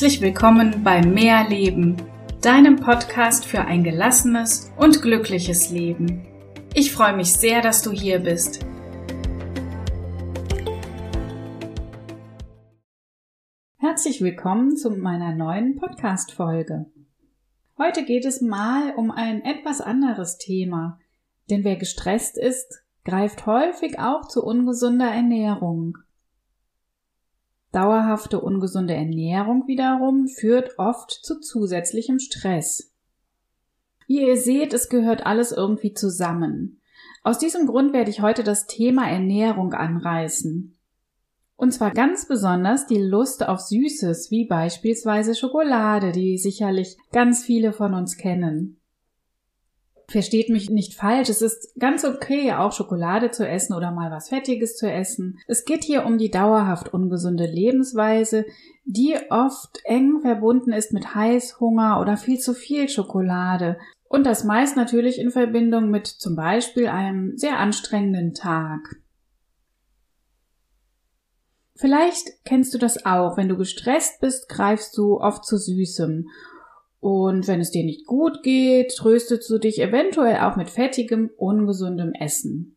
Herzlich willkommen bei Mehr Leben, deinem Podcast für ein gelassenes und glückliches Leben. Ich freue mich sehr, dass du hier bist. Herzlich willkommen zu meiner neuen Podcast-Folge. Heute geht es mal um ein etwas anderes Thema, denn wer gestresst ist, greift häufig auch zu ungesunder Ernährung. Dauerhafte ungesunde Ernährung wiederum führt oft zu zusätzlichem Stress. Wie ihr seht, es gehört alles irgendwie zusammen. Aus diesem Grund werde ich heute das Thema Ernährung anreißen. Und zwar ganz besonders die Lust auf Süßes, wie beispielsweise Schokolade, die sicherlich ganz viele von uns kennen. Versteht mich nicht falsch, es ist ganz okay, auch Schokolade zu essen oder mal was Fettiges zu essen. Es geht hier um die dauerhaft ungesunde Lebensweise, die oft eng verbunden ist mit Heißhunger oder viel zu viel Schokolade. Und das meist natürlich in Verbindung mit zum Beispiel einem sehr anstrengenden Tag. Vielleicht kennst du das auch. Wenn du gestresst bist, greifst du oft zu Süßem und wenn es dir nicht gut geht, tröstest du dich eventuell auch mit fettigem, ungesundem Essen.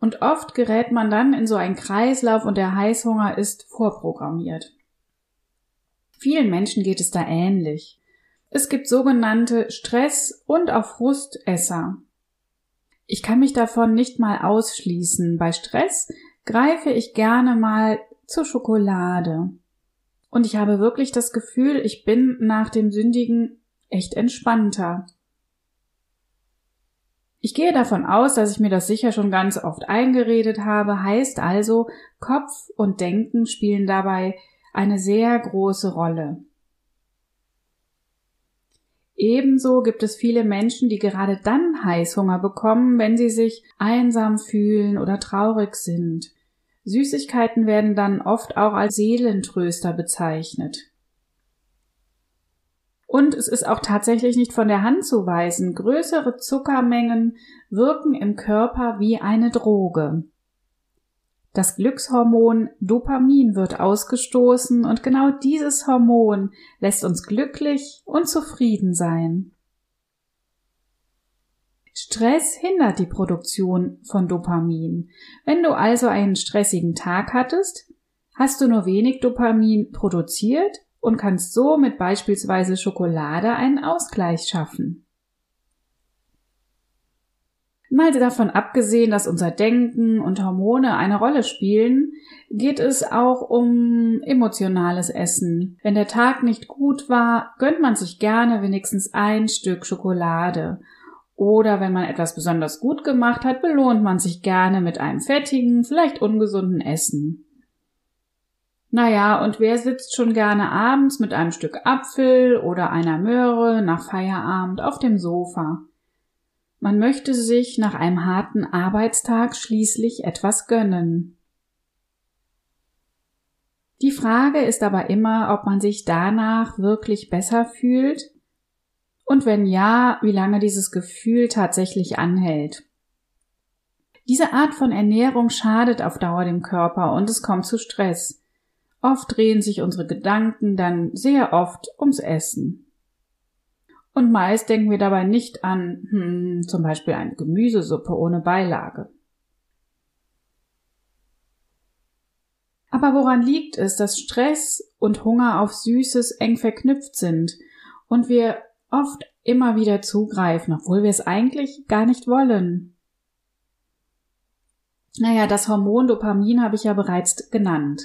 Und oft gerät man dann in so einen Kreislauf und der Heißhunger ist vorprogrammiert. Vielen Menschen geht es da ähnlich. Es gibt sogenannte Stress- und auch Frustesser. Ich kann mich davon nicht mal ausschließen. Bei Stress greife ich gerne mal zur Schokolade. Und ich habe wirklich das Gefühl, ich bin nach dem Sündigen echt entspannter. Ich gehe davon aus, dass ich mir das sicher schon ganz oft eingeredet habe, heißt also, Kopf und Denken spielen dabei eine sehr große Rolle. Ebenso gibt es viele Menschen, die gerade dann Heißhunger bekommen, wenn sie sich einsam fühlen oder traurig sind. Süßigkeiten werden dann oft auch als Seelentröster bezeichnet. Und es ist auch tatsächlich nicht von der Hand zu weisen, größere Zuckermengen wirken im Körper wie eine Droge. Das Glückshormon Dopamin wird ausgestoßen und genau dieses Hormon lässt uns glücklich und zufrieden sein. Stress hindert die Produktion von Dopamin. Wenn du also einen stressigen Tag hattest, hast du nur wenig Dopamin produziert und kannst so mit beispielsweise Schokolade einen Ausgleich schaffen. Mal davon abgesehen, dass unser Denken und Hormone eine Rolle spielen, geht es auch um emotionales Essen. Wenn der Tag nicht gut war, gönnt man sich gerne wenigstens ein Stück Schokolade oder wenn man etwas besonders gut gemacht hat, belohnt man sich gerne mit einem fettigen, vielleicht ungesunden Essen. Naja, und wer sitzt schon gerne abends mit einem Stück Apfel oder einer Möhre nach Feierabend auf dem Sofa? Man möchte sich nach einem harten Arbeitstag schließlich etwas gönnen. Die Frage ist aber immer, ob man sich danach wirklich besser fühlt und wenn ja, wie lange dieses Gefühl tatsächlich anhält. Diese Art von Ernährung schadet auf Dauer dem Körper und es kommt zu Stress. Oft drehen sich unsere Gedanken dann sehr oft ums Essen. Und meist denken wir dabei nicht an hm, zum Beispiel eine Gemüsesuppe ohne Beilage. Aber woran liegt es, dass Stress und Hunger auf Süßes eng verknüpft sind und wir oft immer wieder zugreifen, obwohl wir es eigentlich gar nicht wollen. Naja, das Hormon Dopamin habe ich ja bereits genannt.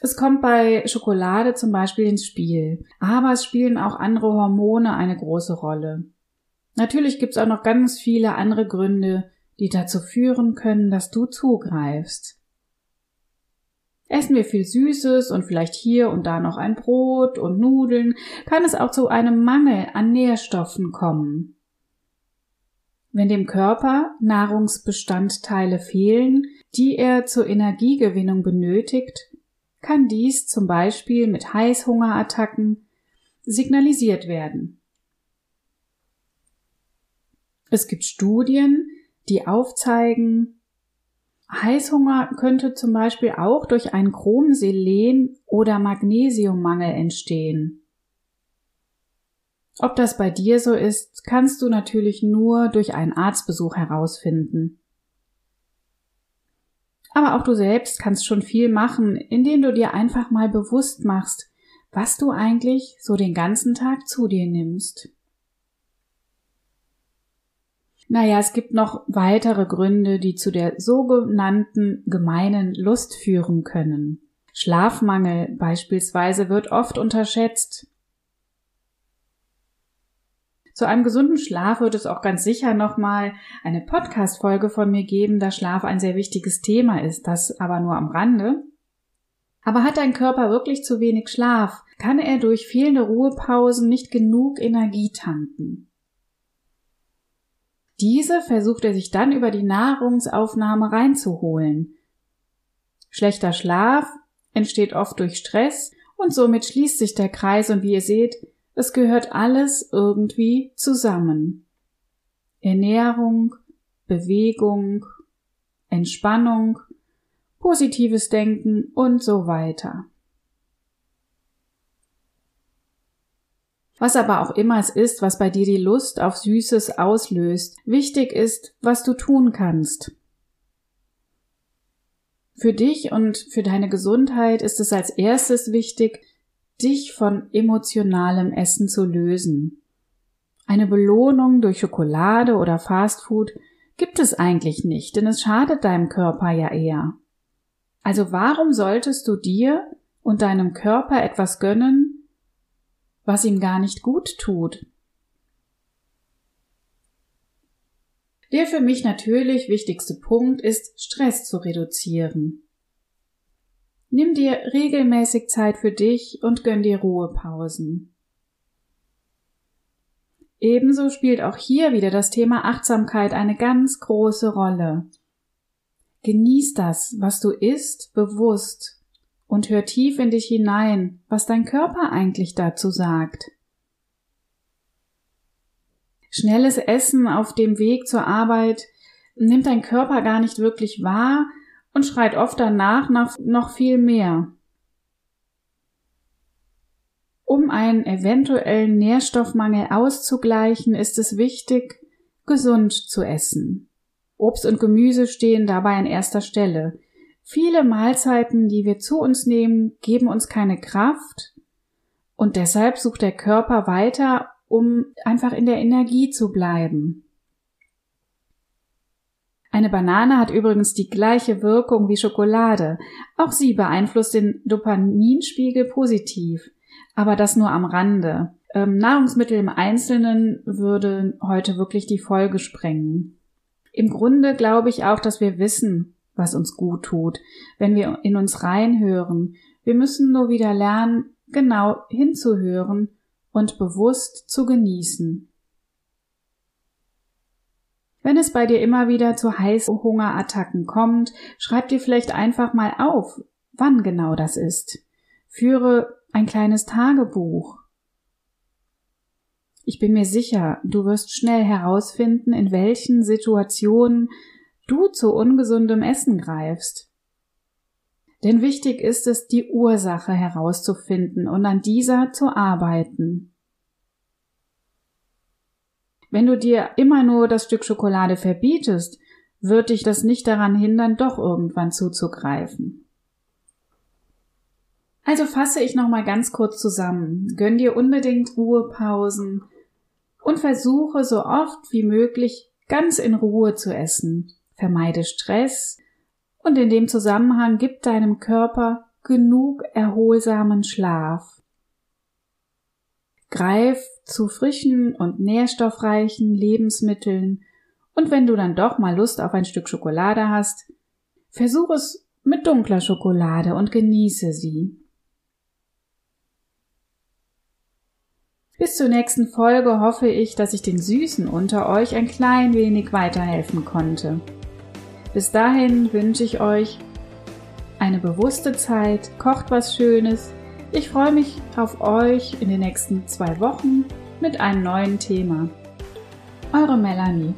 Es kommt bei Schokolade zum Beispiel ins Spiel, aber es spielen auch andere Hormone eine große Rolle. Natürlich gibt es auch noch ganz viele andere Gründe, die dazu führen können, dass du zugreifst. Essen wir viel Süßes und vielleicht hier und da noch ein Brot und Nudeln, kann es auch zu einem Mangel an Nährstoffen kommen. Wenn dem Körper Nahrungsbestandteile fehlen, die er zur Energiegewinnung benötigt, kann dies zum Beispiel mit Heißhungerattacken signalisiert werden. Es gibt Studien, die aufzeigen, Heißhunger könnte zum Beispiel auch durch einen Chrom-Selen- oder Magnesiummangel entstehen. Ob das bei dir so ist, kannst du natürlich nur durch einen Arztbesuch herausfinden. Aber auch du selbst kannst schon viel machen, indem du dir einfach mal bewusst machst, was du eigentlich so den ganzen Tag zu dir nimmst. Naja, es gibt noch weitere Gründe, die zu der sogenannten gemeinen Lust führen können. Schlafmangel beispielsweise wird oft unterschätzt. Zu einem gesunden Schlaf wird es auch ganz sicher nochmal eine Podcast-Folge von mir geben, da Schlaf ein sehr wichtiges Thema ist, das aber nur am Rande. Aber hat dein Körper wirklich zu wenig Schlaf, kann er durch fehlende Ruhepausen nicht genug Energie tanken. Diese versucht er sich dann über die Nahrungsaufnahme reinzuholen. Schlechter Schlaf entsteht oft durch Stress und somit schließt sich der Kreis und wie ihr seht, es gehört alles irgendwie zusammen. Ernährung, Bewegung, Entspannung, positives Denken und so weiter. Was aber auch immer es ist, was bei dir die Lust auf Süßes auslöst, wichtig ist, was du tun kannst. Für dich und für deine Gesundheit ist es als erstes wichtig, dich von emotionalem Essen zu lösen. Eine Belohnung durch Schokolade oder Fastfood gibt es eigentlich nicht, denn es schadet deinem Körper ja eher. Also warum solltest du dir und deinem Körper etwas gönnen, was ihm gar nicht gut tut. Der für mich natürlich wichtigste Punkt ist, Stress zu reduzieren. Nimm dir regelmäßig Zeit für dich und gönn dir Ruhepausen. Ebenso spielt auch hier wieder das Thema Achtsamkeit eine ganz große Rolle. Genieß das, was du isst, bewusst und hör tief in dich hinein, was dein Körper eigentlich dazu sagt. Schnelles Essen auf dem Weg zur Arbeit nimmt dein Körper gar nicht wirklich wahr und schreit oft danach nach noch viel mehr. Um einen eventuellen Nährstoffmangel auszugleichen, ist es wichtig, gesund zu essen. Obst und Gemüse stehen dabei an erster Stelle. Viele Mahlzeiten, die wir zu uns nehmen, geben uns keine Kraft und deshalb sucht der Körper weiter, um einfach in der Energie zu bleiben. Eine Banane hat übrigens die gleiche Wirkung wie Schokolade. Auch sie beeinflusst den Dopaminspiegel positiv, aber das nur am Rande. Ähm, Nahrungsmittel im Einzelnen würde heute wirklich die Folge sprengen. Im Grunde glaube ich auch, dass wir wissen, was uns gut tut, wenn wir in uns reinhören. Wir müssen nur wieder lernen, genau hinzuhören und bewusst zu genießen. Wenn es bei dir immer wieder zu Heißhungerattacken kommt, schreib dir vielleicht einfach mal auf, wann genau das ist. Führe ein kleines Tagebuch. Ich bin mir sicher, du wirst schnell herausfinden, in welchen Situationen du zu ungesundem Essen greifst. Denn wichtig ist es, die Ursache herauszufinden und an dieser zu arbeiten. Wenn du dir immer nur das Stück Schokolade verbietest, wird dich das nicht daran hindern, doch irgendwann zuzugreifen. Also fasse ich nochmal ganz kurz zusammen. Gönn dir unbedingt Ruhepausen und versuche so oft wie möglich ganz in Ruhe zu essen vermeide Stress und in dem Zusammenhang gib deinem Körper genug erholsamen Schlaf. Greif zu frischen und nährstoffreichen Lebensmitteln und wenn du dann doch mal Lust auf ein Stück Schokolade hast, versuch es mit dunkler Schokolade und genieße sie. Bis zur nächsten Folge hoffe ich, dass ich den Süßen unter euch ein klein wenig weiterhelfen konnte. Bis dahin wünsche ich euch eine bewusste Zeit, kocht was Schönes. Ich freue mich auf euch in den nächsten zwei Wochen mit einem neuen Thema. Eure Melanie.